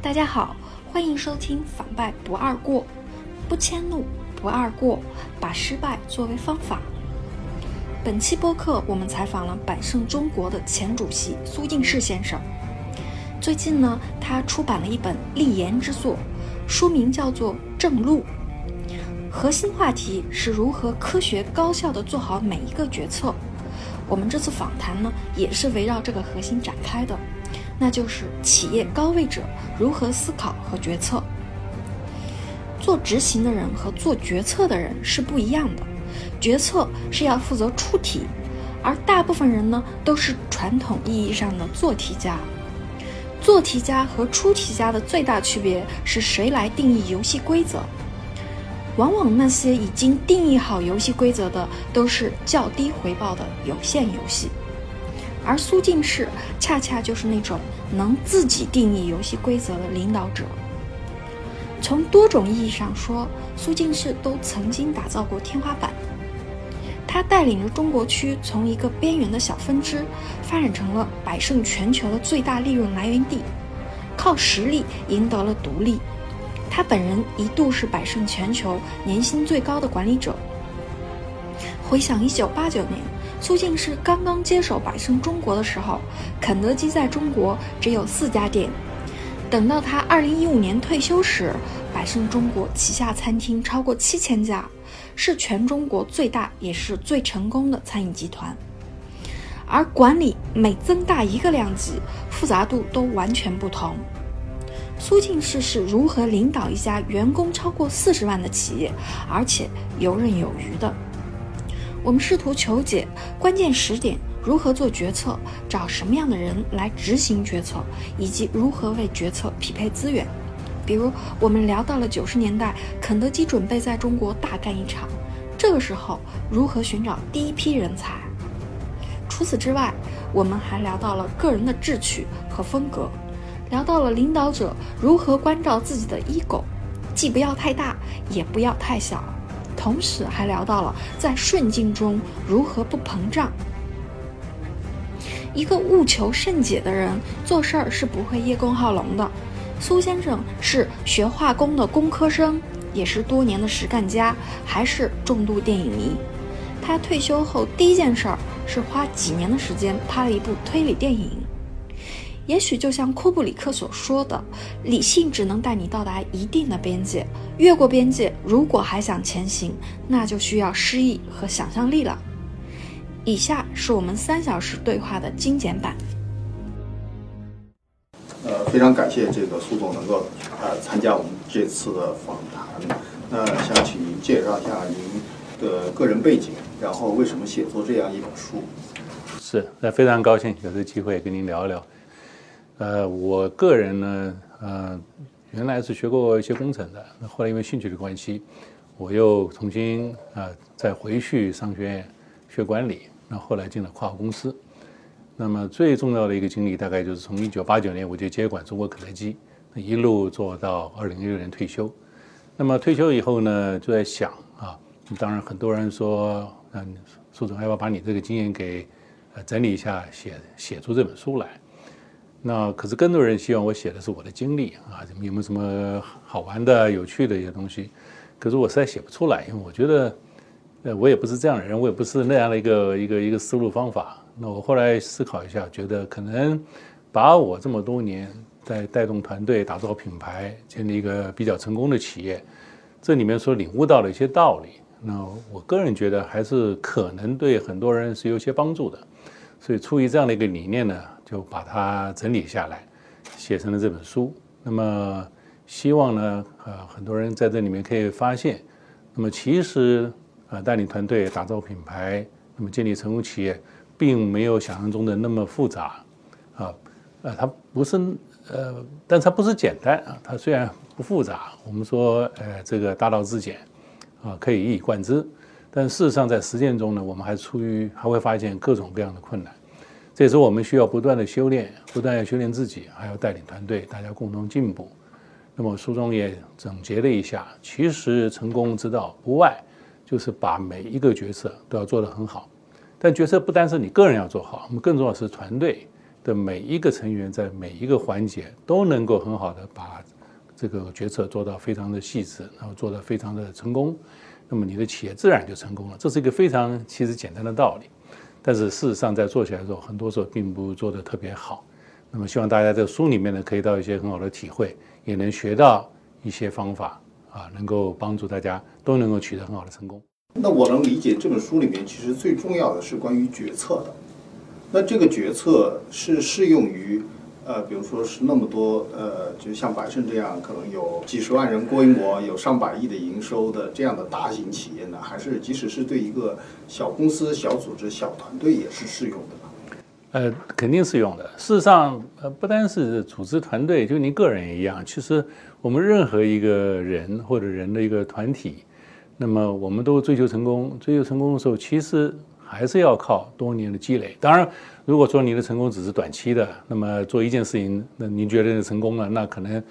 大家好，欢迎收听反败不二过，不迁怒，不二过，把失败作为方法。本期播客我们采访了百胜中国的前主席苏进士先生。最近呢，他出版了一本立言之作，书名叫做《正路》，核心话题是如何科学高效地做好每一个决策。我们这次访谈呢，也是围绕这个核心展开的。那就是企业高位者如何思考和决策。做执行的人和做决策的人是不一样的，决策是要负责出题，而大部分人呢都是传统意义上的做题家。做题家和出题家的最大区别是谁来定义游戏规则。往往那些已经定义好游戏规则的都是较低回报的有限游戏。而苏进士恰恰就是那种能自己定义游戏规则的领导者。从多种意义上说，苏进士都曾经打造过天花板。他带领着中国区从一个边缘的小分支，发展成了百胜全球的最大利润来源地，靠实力赢得了独立。他本人一度是百胜全球年薪最高的管理者。回想一九八九年。苏进士刚刚接手百胜中国的时候，肯德基在中国只有四家店。等到他二零一五年退休时，百胜中国旗下餐厅超过七千家，是全中国最大也是最成功的餐饮集团。而管理每增大一个量级，复杂度都完全不同。苏进士是如何领导一家员工超过四十万的企业，而且游刃有余的？我们试图求解关键时点如何做决策，找什么样的人来执行决策，以及如何为决策匹配资源。比如，我们聊到了九十年代，肯德基准备在中国大干一场，这个时候如何寻找第一批人才。除此之外，我们还聊到了个人的志趣和风格，聊到了领导者如何关照自己的 ego，既不要太大，也不要太小。同时还聊到了在顺境中如何不膨胀。一个务求甚解的人做事儿是不会叶公好龙的。苏先生是学化工的工科生，也是多年的实干家，还是重度电影迷。他退休后第一件事儿是花几年的时间拍了一部推理电影。也许就像库布里克所说的，理性只能带你到达一定的边界，越过边界，如果还想前行，那就需要诗意和想象力了。以下是我们三小时对话的精简版。呃，非常感谢这个苏总能够呃参加我们这次的访谈。那想请您介绍一下您的个人背景，然后为什么写作这样一本书？是，那非常高兴有这个机会跟您聊一聊。呃，我个人呢，呃，原来是学过一些工程的，那后来因为兴趣的关系，我又重新啊再回去商学院学管理，那后来进了跨国公司。那么最重要的一个经历，大概就是从一九八九年我就接管中国肯德基，一路做到二零一六年退休。那么退休以后呢，就在想啊，当然很多人说，嗯，苏总要不要把你这个经验给整理一下，写写出这本书来？那可是更多人希望我写的是我的经历啊，有没有什么好玩的、有趣的一些东西？可是我实在写不出来，因为我觉得，呃，我也不是这样的人，我也不是那样的一个一个一个思路方法。那我后来思考一下，觉得可能把我这么多年在带动团队、打造品牌、建立一个比较成功的企业，这里面所领悟到的一些道理，那我个人觉得还是可能对很多人是有些帮助的。所以出于这样的一个理念呢。就把它整理下来，写成了这本书。那么，希望呢，呃，很多人在这里面可以发现，那么其实，呃，带领团队打造品牌，那么建立成功企业，并没有想象中的那么复杂，啊，呃，它不是，呃，但它不是简单啊。它虽然不复杂，我们说，呃，这个大道至简，啊，可以一以贯之，但事实上在实践中呢，我们还出于还会发现各种各样的困难。这也是我们需要不断的修炼，不断要修炼自己，还要带领团队，大家共同进步。那么书中也总结了一下，其实成功之道不外就是把每一个决策都要做得很好。但决策不单是你个人要做好，我们更重要是团队的每一个成员在每一个环节都能够很好的把这个决策做到非常的细致，然后做得非常的成功，那么你的企业自然就成功了。这是一个非常其实简单的道理，但是事实上在做起来的时候，很多时候并不做得特别好。那么希望大家在书里面呢，可以到一些很好的体会，也能学到一些方法啊，能够帮助大家都能够取得很好的成功。那我能理解这本书里面其实最重要的是关于决策的。那这个决策是适用于呃，比如说是那么多呃，就像百胜这样可能有几十万人规模、有上百亿的营收的这样的大型企业呢，还是即使是对一个小公司、小组织、小团队也是适用的？呃，肯定是用的。事实上，呃，不单是组织团队，就您个人也一样。其实，我们任何一个人或者人的一个团体，那么我们都追求成功。追求成功的时候，其实还是要靠多年的积累。当然，如果说你的成功只是短期的，那么做一件事情，那您觉得成功了，那可能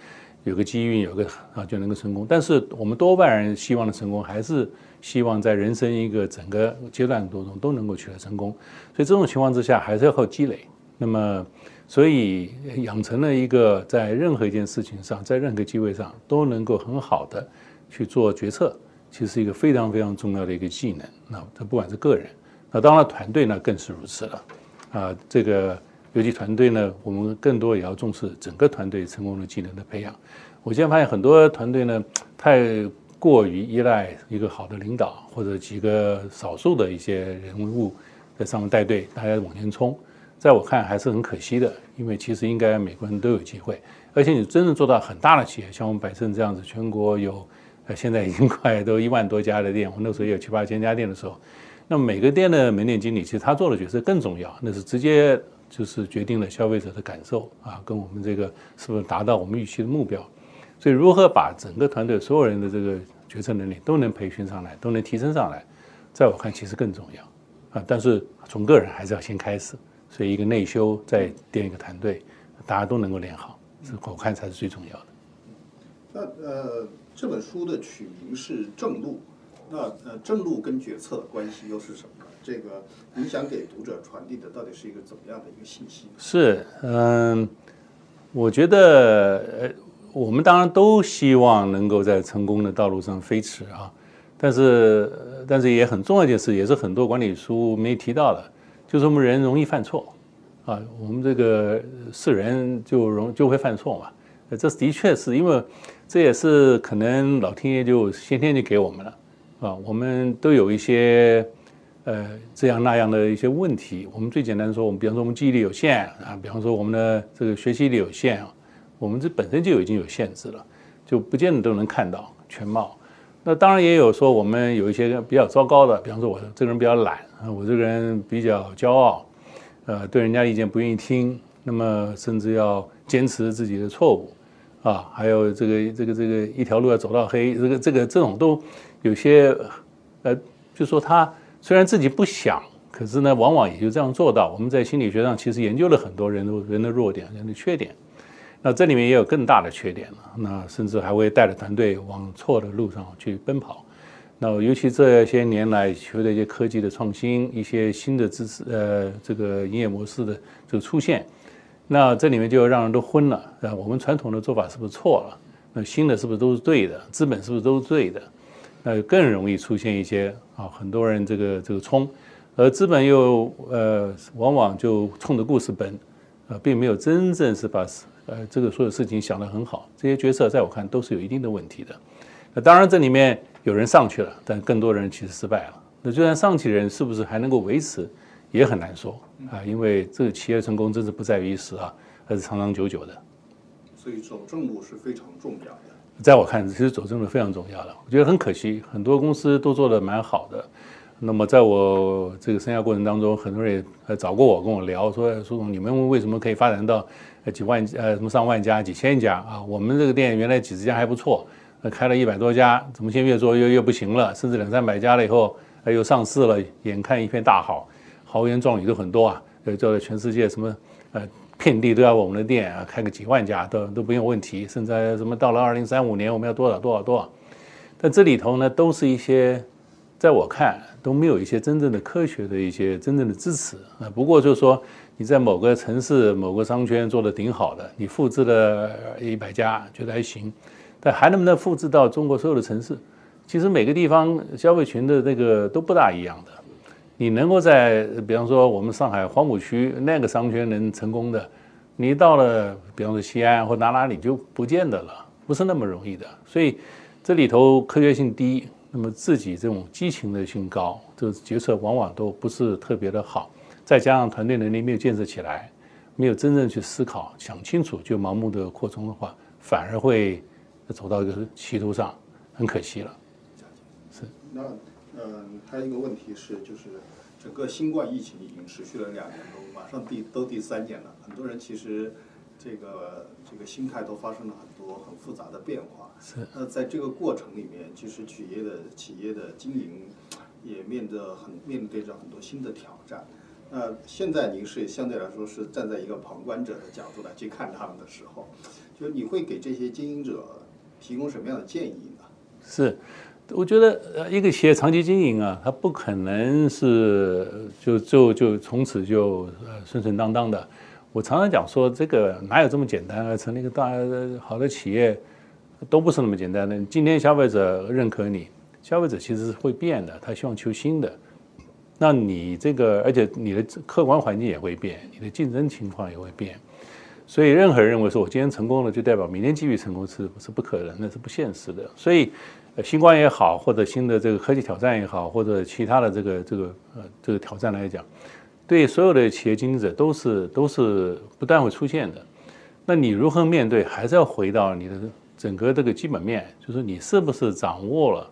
有个机遇，有个啊就能够成功。但是，我们多半人希望的成功还是。希望在人生一个整个阶段当中都能够取得成功，所以这种情况之下还是要靠积累。那么，所以养成了一个在任何一件事情上，在任何机会上都能够很好的去做决策，其实是一个非常非常重要的一个技能。那这不管是个人，那当然团队呢更是如此了。啊，这个尤其团队呢，我们更多也要重视整个团队成功的技能的培养。我现在发现很多团队呢太。过于依赖一个好的领导或者几个少数的一些人物在上面带队，大家往前冲，在我看还是很可惜的。因为其实应该每个人都有机会，而且你真正做到很大的企业，像我们百盛这样子，全国有呃现在已经快都一万多家的店，我那时候也有七八千家店的时候，那么每个店的门店经理其实他做的角色更重要，那是直接就是决定了消费者的感受啊，跟我们这个是不是达到我们预期的目标。所以，如何把整个团队所有人的这个决策能力都能培训上来，都能提升上来，在我看其实更重要啊。但是从个人还是要先开始，所以一个内修再垫一个团队，大家都能够练好，这我看才是最重要的。那呃，这本书的取名是正路，那呃，正路跟决策的关系又是什么呢？这个你想给读者传递的到底是一个怎么样的一个信息？是嗯，我觉得呃。我们当然都希望能够在成功的道路上飞驰啊，但是但是也很重要一件事，也是很多管理书没提到的，就是我们人容易犯错啊，我们这个是人就容就会犯错嘛，这的确是因为这也是可能老天爷就先天就给我们了啊，我们都有一些呃这样那样的一些问题，我们最简单说，我们比方说我们记忆力有限啊，比方说我们的这个学习力有限啊。我们这本身就已经有限制了，就不见得都能看到全貌。那当然也有说我们有一些比较糟糕的，比方说我这个人比较懒啊，我这个人比较骄傲，呃，对人家意见不愿意听，那么甚至要坚持自己的错误啊，还有这个这个这个一条路要走到黑，这个这个这种都有些呃，就说他虽然自己不想，可是呢，往往也就这样做到。我们在心理学上其实研究了很多人的人的弱点、人的缺点。那这里面也有更大的缺点了，那甚至还会带着团队往错的路上去奔跑。那尤其这些年来，随着一些科技的创新，一些新的知识，呃，这个营业模式的这个出现，那这里面就让人都昏了。啊，我们传统的做法是不是错了？那新的是不是都是对的？资本是不是都是对的？那更容易出现一些啊，很多人这个这个冲，而资本又呃，往往就冲着故事奔，呃，并没有真正是把。呃，这个所有事情想得很好，这些决策在我看都是有一定的问题的。那当然，这里面有人上去了，但更多人其实失败了。那就算上去的人是不是还能够维持，也很难说啊。因为这个企业成功真是不在于一时啊，而是长长久久的。所以走正路是非常重要的。在我看，其实走正路非常重要的。我觉得很可惜，很多公司都做得蛮好的。那么在我这个生涯过程当中，很多人也找过我，跟我聊说：“苏总，你们为什么可以发展到？”几万呃什么上万家几千家啊，我们这个店原来几十家还不错，那开了一百多家，怎么现在越做越越不行了？甚至两三百家了以后，又上市了，眼看一片大好，豪言壮语都很多啊，呃，做全世界什么呃遍地都要我们的店啊，开个几万家都都不用问题，甚至什么到了二零三五年我们要多少多少多少，但这里头呢都是一些，在我看都没有一些真正的科学的一些真正的支持啊。不过就是说。你在某个城市、某个商圈做的挺好的，你复制了一百家，觉得还行，但还能不能复制到中国所有的城市？其实每个地方消费群的那个都不大一样的。你能够在，比方说我们上海黄浦区那个商圈能成功的，你到了，比方说西安或哪哪里就不见得了，不是那么容易的。所以这里头科学性低，那么自己这种激情的性高，这个决策往往都不是特别的好。再加上团队能力没有建设起来，没有真正去思考、想清楚就盲目的扩充的话，反而会走到一个歧途上，很可惜了。是。那嗯，还有一个问题是，就是整个新冠疫情已经持续了两年多，马上第都第三年了，很多人其实这个这个心态都发生了很多很复杂的变化。是。那在这个过程里面，其实企业的企业的经营也面对很面对着很多新的挑战。那现在您是相对来说是站在一个旁观者的角度来去看他们的时候，就你会给这些经营者提供什么样的建议呢？是，我觉得呃一个企业长期经营啊，它不可能是就就就从此就呃顺顺当当的。我常常讲说，这个哪有这么简单啊？成立一个大好的企业都不是那么简单的。今天消费者认可你，消费者其实是会变的，他希望求新的。那你这个，而且你的客观环境也会变，你的竞争情况也会变，所以任何人认为说我今天成功了，就代表明天继续成功是是不可能，那是不现实的。所以，新冠也好，或者新的这个科技挑战也好，或者其他的这个这个呃这个挑战来讲，对所有的企业经营者都是都是不断会出现的。那你如何面对？还是要回到你的整个这个基本面，就是你是不是掌握了？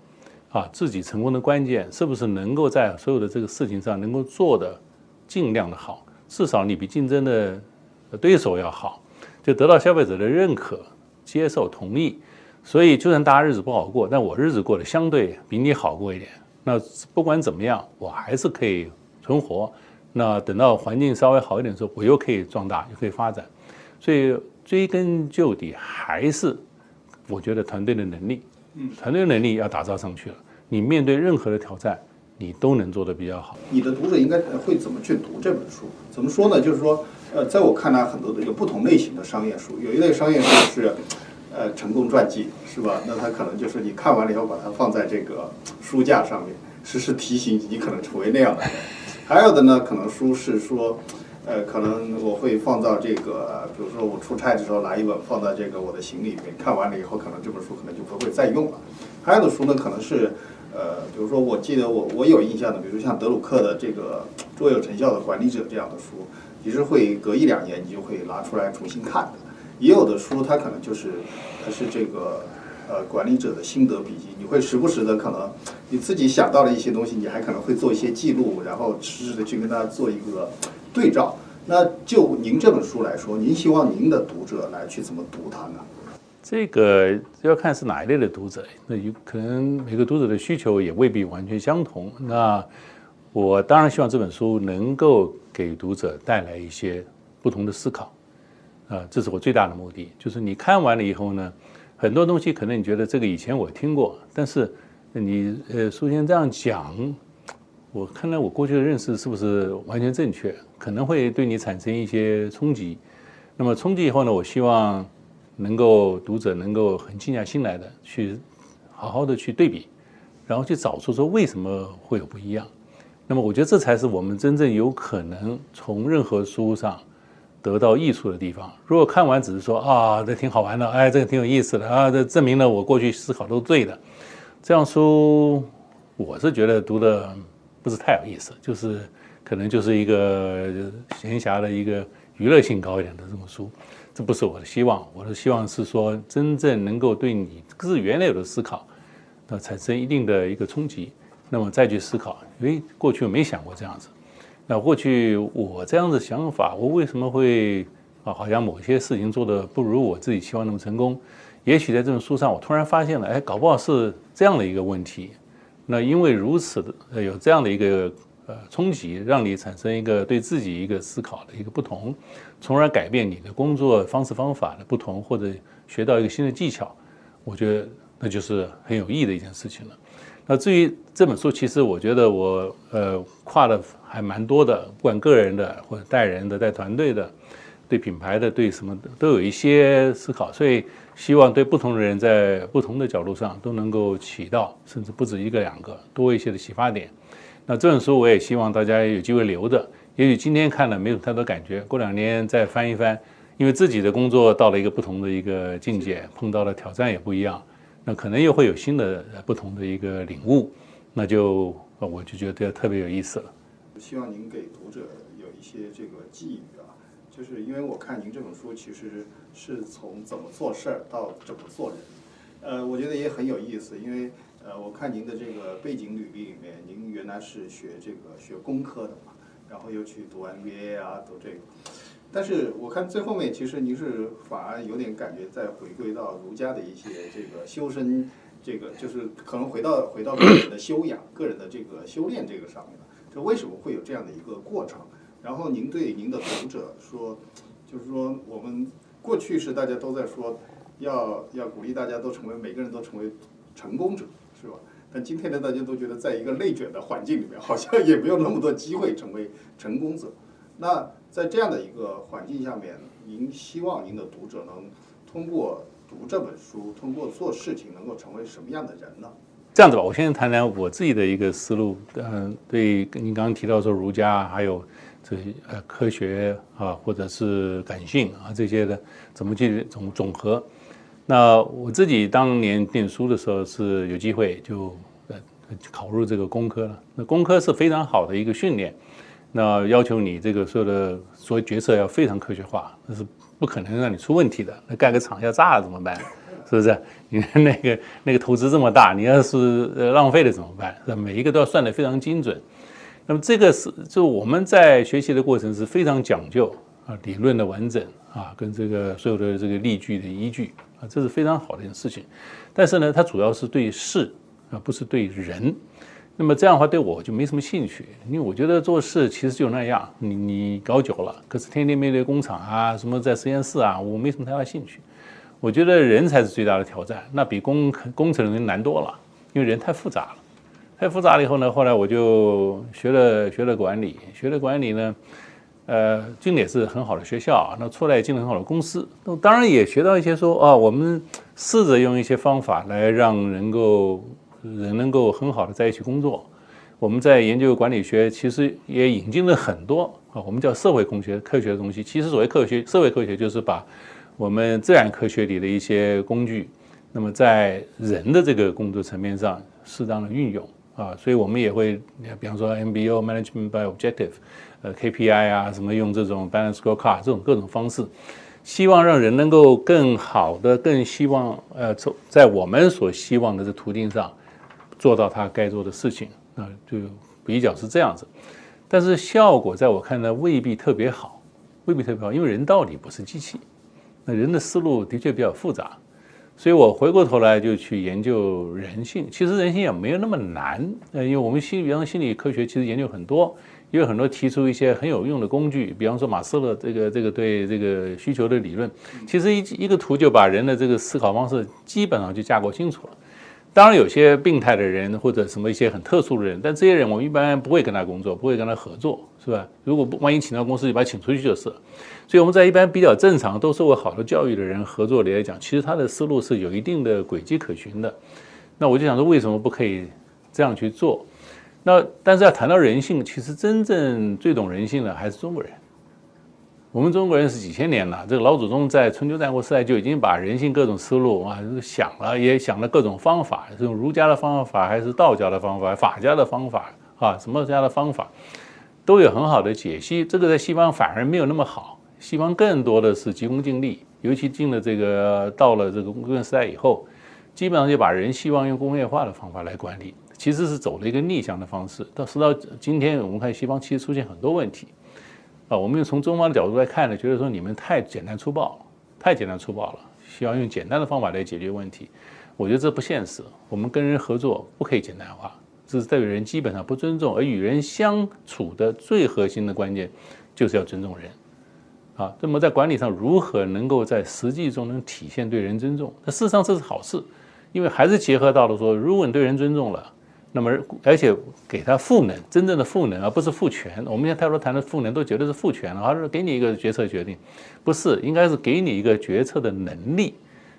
啊，自己成功的关键是不是能够在所有的这个事情上能够做的尽量的好，至少你比竞争的对手要好，就得到消费者的认可、接受、同意。所以，就算大家日子不好过，但我日子过得相对比你好过一点。那不管怎么样，我还是可以存活。那等到环境稍微好一点的时候，我又可以壮大，又可以发展。所以，追根究底，还是我觉得团队的能力，嗯，团队能力要打造上去了。你面对任何的挑战，你都能做得比较好。你的读者应该会怎么去读这本书？怎么说呢？就是说，呃，在我看来，很多的有不同类型的商业书，有一类商业书是，呃，成功传记，是吧？那他可能就是你看完了以后，把它放在这个书架上面，时时提醒你可能成为那样的人。还有的呢，可能书是说，呃，可能我会放到这个，比如说我出差的时候拿一本放在这个我的行李里面，看完了以后，可能这本书可能就不会再用了。还有的书呢，可能是。呃，比如说，我记得我我有印象的，比如像德鲁克的这个 《卓有成效的管理者》这样的书，其实会隔一两年你就会拿出来重新看的。也有的书，它可能就是它是这个呃管理者的心得笔记，你会时不时的可能你自己想到了一些东西，你还可能会做一些记录，然后实时的去跟他做一个对照。那就您这本书来说，您希望您的读者来去怎么读它呢？这个要看是哪一类的读者，那有可能每个读者的需求也未必完全相同。那我当然希望这本书能够给读者带来一些不同的思考，啊，这是我最大的目的。就是你看完了以后呢，很多东西可能你觉得这个以前我听过，但是你呃书先这样讲，我看来我过去的认识是不是完全正确？可能会对你产生一些冲击。那么冲击以后呢，我希望。能够读者能够很静下心来的去好好的去对比，然后去找出说为什么会有不一样。那么我觉得这才是我们真正有可能从任何书上得到益处的地方。如果看完只是说啊这挺好玩的，哎这个挺有意思的啊，这证明了我过去思考都对的，这样书我是觉得读的不是太有意思，就是可能就是一个闲暇的一个娱乐性高一点的这种书。这不是我的希望，我的希望是说，真正能够对你自原来有的思考，那产生一定的一个冲击，那么再去思考，因为，过去我没想过这样子，那过去我这样的想法，我为什么会啊，好像某些事情做的不如我自己期望那么成功？也许在这本书上，我突然发现了，哎，搞不好是这样的一个问题。那因为如此的有这样的一个。呃，冲击让你产生一个对自己一个思考的一个不同，从而改变你的工作方式方法的不同，或者学到一个新的技巧，我觉得那就是很有意义的一件事情了。那至于这本书，其实我觉得我呃跨了还。蛮多的，不管个人的或者带人的、带团队的、对品牌的、对什么，都有一些思考。所以希望对不同的人在不同的角度上都能够起到，甚至不止一个两个多一些的启发点。那这本书我也希望大家有机会留着，也许今天看了没有太多感觉，过两年再翻一翻，因为自己的工作到了一个不同的一个境界，碰到的挑战也不一样，那可能又会有新的不同的一个领悟，那就我就觉得特别有意思了。希望您给读者有一些这个寄语啊，就是因为我看您这本书其实是从怎么做事儿到怎么做人，呃，我觉得也很有意思，因为。呃，我看您的这个背景履历里面，您原来是学这个学工科的嘛，然后又去读 MBA 啊，读这个。但是我看最后面，其实您是反而有点感觉在回归到儒家的一些这个修身，这个就是可能回到回到个人的修养、个人的这个修炼这个上面了。这为什么会有这样的一个过程？然后您对您的读者说，就是说我们过去是大家都在说，要要鼓励大家都成为每个人都成为成功者。是吧？但今天呢，大家都觉得在一个内卷的环境里面，好像也没有那么多机会成为成功者。那在这样的一个环境下面，您希望您的读者能通过读这本书，通过做事情，能够成为什么样的人呢？这样子吧，我先谈谈我自己的一个思路。嗯，对，您刚刚提到说儒家还有这些呃科学啊，或者是感性啊这些的，怎么去总总和？那我自己当年念书的时候是有机会就呃考入这个工科了。那工科是非常好的一个训练，那要求你这个所有的所有决策要非常科学化，那是不可能让你出问题的。那盖个厂要炸了怎么办？是不是？你看那个那个投资这么大，你要是浪费了怎么办？是每一个都要算得非常精准。那么这个是就我们在学习的过程是非常讲究啊，理论的完整啊，跟这个所有的这个例句的依据。啊，这是非常好的一件事情，但是呢，它主要是对事啊，不是对人。那么这样的话，对我就没什么兴趣，因为我觉得做事其实就那样。你你搞久了，可是天天面对工厂啊，什么在实验室啊，我没什么太大兴趣。我觉得人才是最大的挑战，那比工工程人难多了，因为人太复杂了。太复杂了以后呢，后来我就学了学了管理，学了管理呢。呃，进的也是很好的学校，那出来也进了很好的公司，那当然也学到一些说啊，我们试着用一些方法来让人够人能够很好的在一起工作。我们在研究管理学，其实也引进了很多啊，我们叫社会工学科学的东西。其实所谓科学，社会科学就是把我们自然科学里的一些工具，那么在人的这个工作层面上适当的运用啊，所以我们也会，比方说 MBO Management by Objective。呃，KPI 啊，什么用这种 balance scorecard 这种各种方式，希望让人能够更好的、更希望呃，走在我们所希望的这途径上，做到他该做的事情啊，就比较是这样子。但是效果在我看来未必特别好，未必特别好，因为人到底不是机器，那人的思路的确比较复杂，所以我回过头来就去研究人性。其实人性也没有那么难，呃，因为我们心，比方说心理科学其实研究很多。也有很多提出一些很有用的工具，比方说马斯洛这个这个对这个需求的理论，其实一一个图就把人的这个思考方式基本上就架构清楚了。当然有些病态的人或者什么一些很特殊的人，但这些人我们一般不会跟他工作，不会跟他合作，是吧？如果不万一请到公司就把他请出去就是。所以我们在一般比较正常都受过好的教育的人合作里来讲，其实他的思路是有一定的轨迹可循的。那我就想说，为什么不可以这样去做？那但是要谈到人性，其实真正最懂人性的还是中国人。我们中国人是几千年了，这个老祖宗在春秋战国时代就已经把人性各种思路啊想了，也想了各种方法，是用儒家的方法还是道家的方法、法家的方法啊，什么家的方法都有很好的解析。这个在西方反而没有那么好，西方更多的是急功近利，尤其进了这个到了这个工业时代以后，基本上就把人希望用工业化的方法来管理。其实是走了一个逆向的方式，到时到今天我们看西方其实出现很多问题，啊，我们从中方的角度来看呢，觉得说你们太简单粗暴，太简单粗暴了，需要用简单的方法来解决问题，我觉得这不现实。我们跟人合作不可以简单化，这是对人基本上不尊重，而与人相处的最核心的关键就是要尊重人，啊，那么在管理上如何能够在实际中能体现对人尊重？那事实上这是好事，因为还是结合到了说，如果你对人尊重了。那么而且给他赋能，真正的赋能，而不是赋权。我们现在太多谈的赋能，都觉得是赋权了，而是给你一个决策决定，不是，应该是给你一个决策的能力。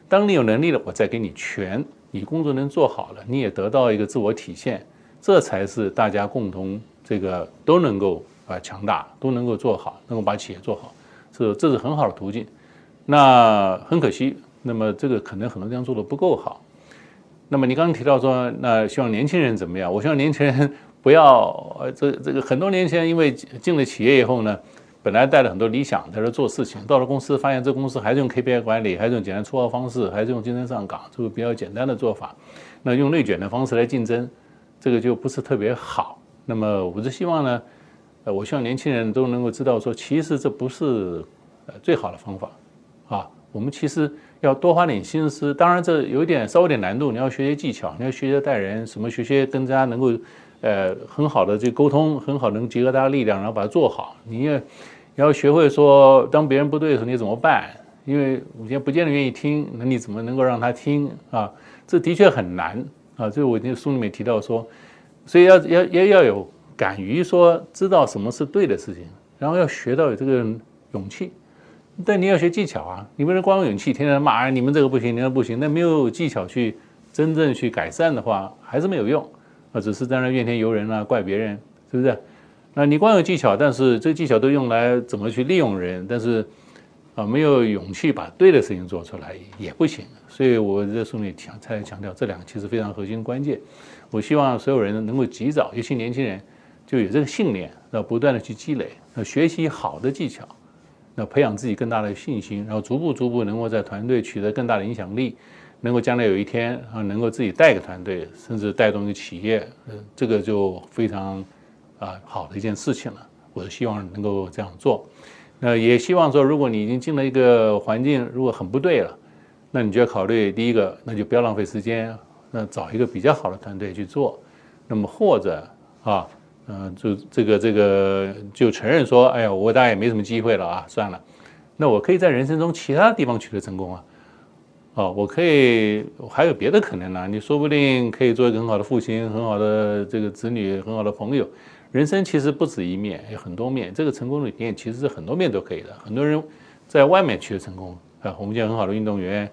当你有能力了，我再给你权，你工作能做好了，你也得到一个自我体现，这才是大家共同这个都能够啊强大，都能够做好，能够把企业做好，这这是很好的途径。那很可惜，那么这个可能很多地方做的不够好。那么你刚刚提到说，那希望年轻人怎么样？我希望年轻人 不要呃这这个很多年前因为进了企业以后呢。本来带了很多理想在这做事情，到了公司发现这公司还是用 KPI 管理，还是用简单粗暴方式，还是用竞争上岗，这个比较简单的做法。那用内卷的方式来竞争，这个就不是特别好。那么我是希望呢，我希望年轻人都能够知道说，其实这不是呃最好的方法啊。我们其实要多花点心思，当然这有点稍微点难度，你要学些技巧，你要学些带人，什么学些跟大家能够呃很好的这沟通，很好能结合大家力量，然后把它做好。你也。你要学会说，当别人不对的时候，你怎么办？因为我现在不见得愿意听，那你怎么能够让他听啊？这的确很难啊！这我那书里面提到说，所以要要要要有敢于说知道什么是对的事情，然后要学到有这个勇气。但你要学技巧啊！你不能光有勇气，天天骂啊你们这个不行，你那不行，那没有技巧去真正去改善的话，还是没有用啊！只是在那怨天尤人啊，怪别人，是不是？那你光有技巧，但是这个技巧都用来怎么去利用人，但是啊没有勇气把对的事情做出来也不行。所以我在书里强才强调这两个其实非常核心关键。我希望所有人能够及早，尤其年轻人就有这个信念，要不断的去积累，要学习好的技巧，要培养自己更大的信心，然后逐步逐步能够在团队取得更大的影响力，能够将来有一天啊能够自己带个团队，甚至带动一个企业，嗯，这个就非常。啊，好的一件事情了，我是希望能够这样做。那也希望说，如果你已经进了一个环境，如果很不对了，那你就要考虑第一个，那就不要浪费时间，那找一个比较好的团队去做。那么或者啊，嗯，就这个这个就承认说，哎呀，我大概也没什么机会了啊，算了。那我可以在人生中其他地方取得成功啊。哦，我可以还有别的可能呢。你说不定可以做一个很好的父亲，很好的这个子女，很好的朋友。人生其实不止一面，有很多面。这个成功的面其实是很多面都可以的。很多人在外面取得成功啊，我们见很好的运动员，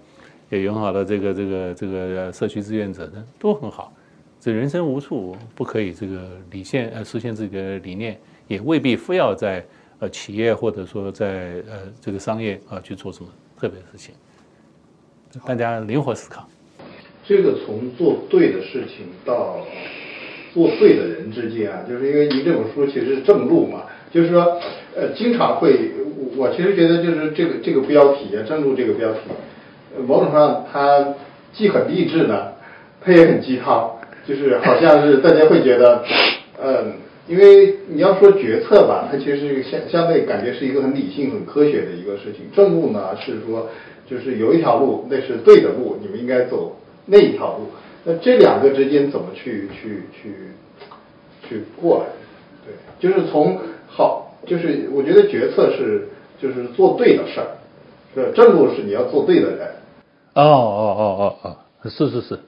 也有很好的这个这个这个社区志愿者的，都很好。这人生无处不可以这个理现呃实现自己的理念，也未必非要在呃企业或者说在呃这个商业啊去做什么特别的事情。大家灵活思考。这个从做对的事情到。做对的人之间啊，就是因为您这本书其实是正路嘛，就是说，呃，经常会，我其实觉得就是这个这个标题啊，正路这个标题，某种上它既很励志呢，它也很鸡汤，就是好像是大家会觉得，嗯，因为你要说决策吧，它其实是相相对感觉是一个很理性、很科学的一个事情，正路呢是说，就是有一条路那是对的路，你们应该走那一条路。那这两个之间怎么去去去去过来？对，就是从好，就是我觉得决策是就是做对的事儿，是正路是你要做对的人。哦哦哦哦哦，是是是，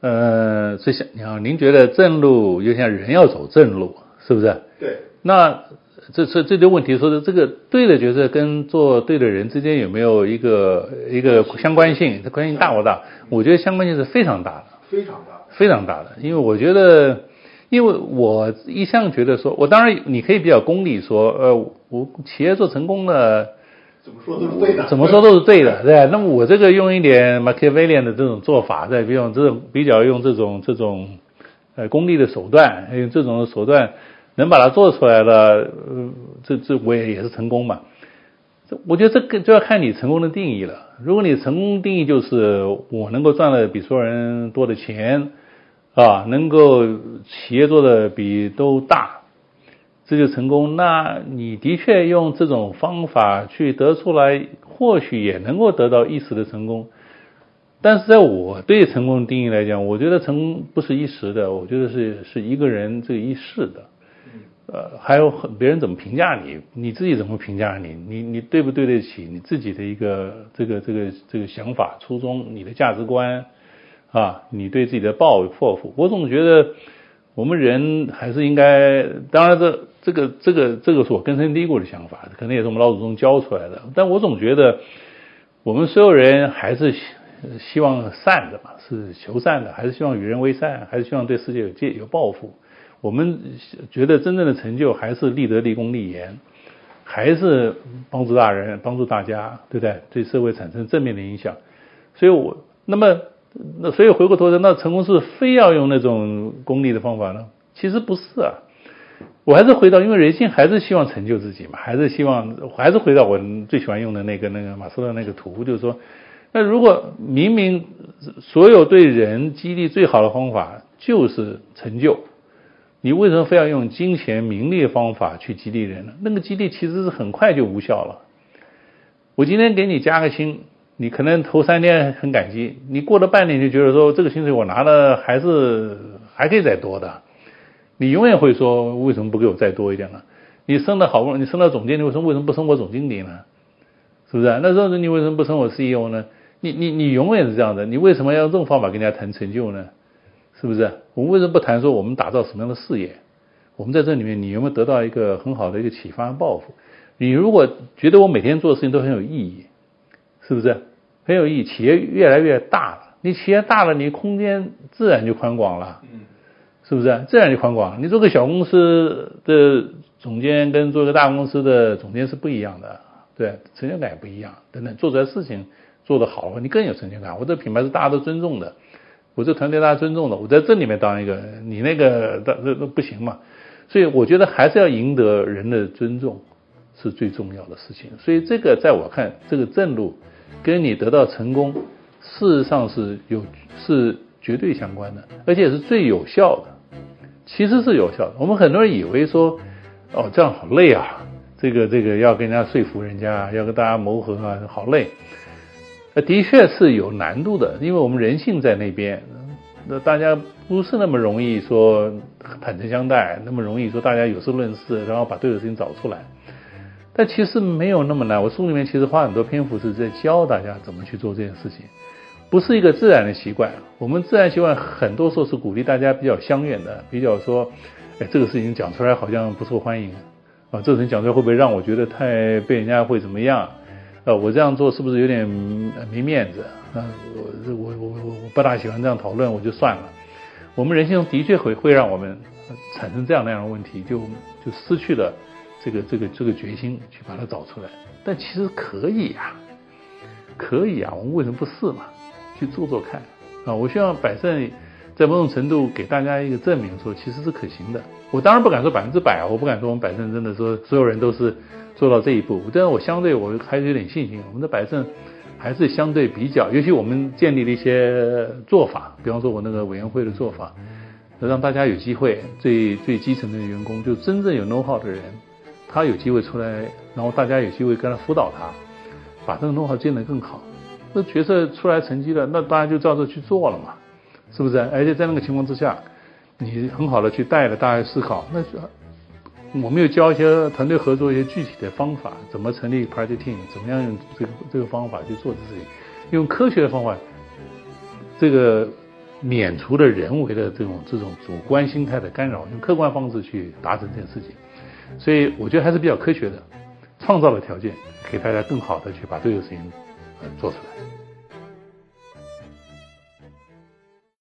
呃，这像你好，您觉得正路就像人要走正路，是不是？对。那这这这就问题说的这个对的角色跟做对的人之间有没有一个一个相关性？它关系大不大？我觉得相关性是非常大的，非常大，非常大的。因为我觉得，因为我一向觉得说，我当然你可以比较功利说，呃，我企业做成功了，怎么说都是对的，怎么说都是对的，对那么我这个用一点 Machiavellian 的这种做法，在比用这种比较用这种这种呃功利的手段，用这种手段。能把它做出来了，呃，这这我也也是成功嘛。这我觉得这个就要看你成功的定义了。如果你成功定义就是我能够赚的比所有人多的钱，啊，能够企业做的比都大，这就成功。那你的确用这种方法去得出来，或许也能够得到一时的成功。但是在我对成功的定义来讲，我觉得成功不是一时的，我觉得是是一个人这一世的。呃，还有很别人怎么评价你，你自己怎么评价你？你你对不对得起你自己的一个这个这个这个想法初衷，你的价值观啊，你对自己的抱抱负。我总觉得我们人还是应该，当然这这个这个这个是我根深蒂固的想法，可能也是我们老祖宗教出来的。但我总觉得我们所有人还是希望善的嘛，是求善的，还是希望与人为善，还是希望对世界有借有抱负。我们觉得真正的成就还是立德、立功、立言。还是帮助大人，帮助大家，对不对？对社会产生正面的影响。所以，我那么那所以回过头来，那成功是非要用那种功利的方法呢？其实不是啊。我还是回到，因为人性还是希望成就自己嘛，还是希望，还是回到我最喜欢用的那个那个马斯洛那个图，就是说，那如果明明所有对人激励最好的方法就是成就。你为什么非要用金钱、名利方法去激励人呢？那个激励其实是很快就无效了。我今天给你加个薪，你可能头三天很感激，你过了半年就觉得说这个薪水我拿的还是还可以再多的，你永远会说为什么不给我再多一点呢？你升的好不容易你升到总监，你为什么为什么不升我总经理呢？是不是？那时候你为什么不升我 CEO 呢？你你你永远是这样的，你为什么要用这种方法跟人家谈成就呢？是不是？我们为什么不谈说我们打造什么样的事业？我们在这里面，你有没有得到一个很好的一个启发和抱负？你如果觉得我每天做的事情都很有意义，是不是很有意义？企业越来越大了，你企业大了，你空间自然就宽广了，嗯，是不是？这样就宽广。你做个小公司的总监跟做个大公司的总监是不一样的，对，成就感也不一样。等等，做出来事情做得好，你更有成就感。我这品牌是大家都尊重的。我这团队大家尊重的，我在这里面当一个，你那个那那不行嘛，所以我觉得还是要赢得人的尊重是最重要的事情。所以这个在我看，这个正路跟你得到成功，事实上是有是绝对相关的，而且是最有效的，其实是有效的。我们很多人以为说，哦这样好累啊，这个这个要跟人家说服人家，要跟大家谋合啊，好累。呃，的确是有难度的，因为我们人性在那边，那大家不是那么容易说坦诚相待，那么容易说大家有事论事，然后把对的事情找出来。但其实没有那么难。我书里面其实花很多篇幅是在教大家怎么去做这件事情，不是一个自然的习惯。我们自然习惯很多时候是鼓励大家比较相远的，比较说，哎，这个事情讲出来好像不受欢迎啊，这个事情讲出来会不会让我觉得太被人家会怎么样？呃，我这样做是不是有点没面子？啊，我我我我我不大喜欢这样讨论，我就算了。我们人性中的确会会让我们产生这样那样的问题，就就失去了这个这个这个决心去把它找出来。但其实可以呀，可以啊，我们为什么不试嘛？去做做看啊！我希望百胜在某种程度给大家一个证明，说其实是可行的。我当然不敢说百分之百啊，我不敢说我们百胜真的说所有人都是。做到这一步，但是我相对我还是有点信心。我们的百胜还是相对比较，尤其我们建立了一些做法，比方说我那个委员会的做法，让大家有机会，最最基层的员工，就真正有 know how 的人，他有机会出来，然后大家有机会跟他辅导他，把这个 know how 建得更好。那角色出来成绩了，那大家就照着去做了嘛，是不是？而且在那个情况之下，你很好的去带着大家思考，那。我们又教一些团队合作一些具体的方法，怎么成立 party team，怎么样用这个这个方法去做事情，用科学的方法，这个免除了人为的这种这种主观心态的干扰，用客观方式去达成这件事情。所以我觉得还是比较科学的，创造了条件，给大家更好的去把这个事情做出来。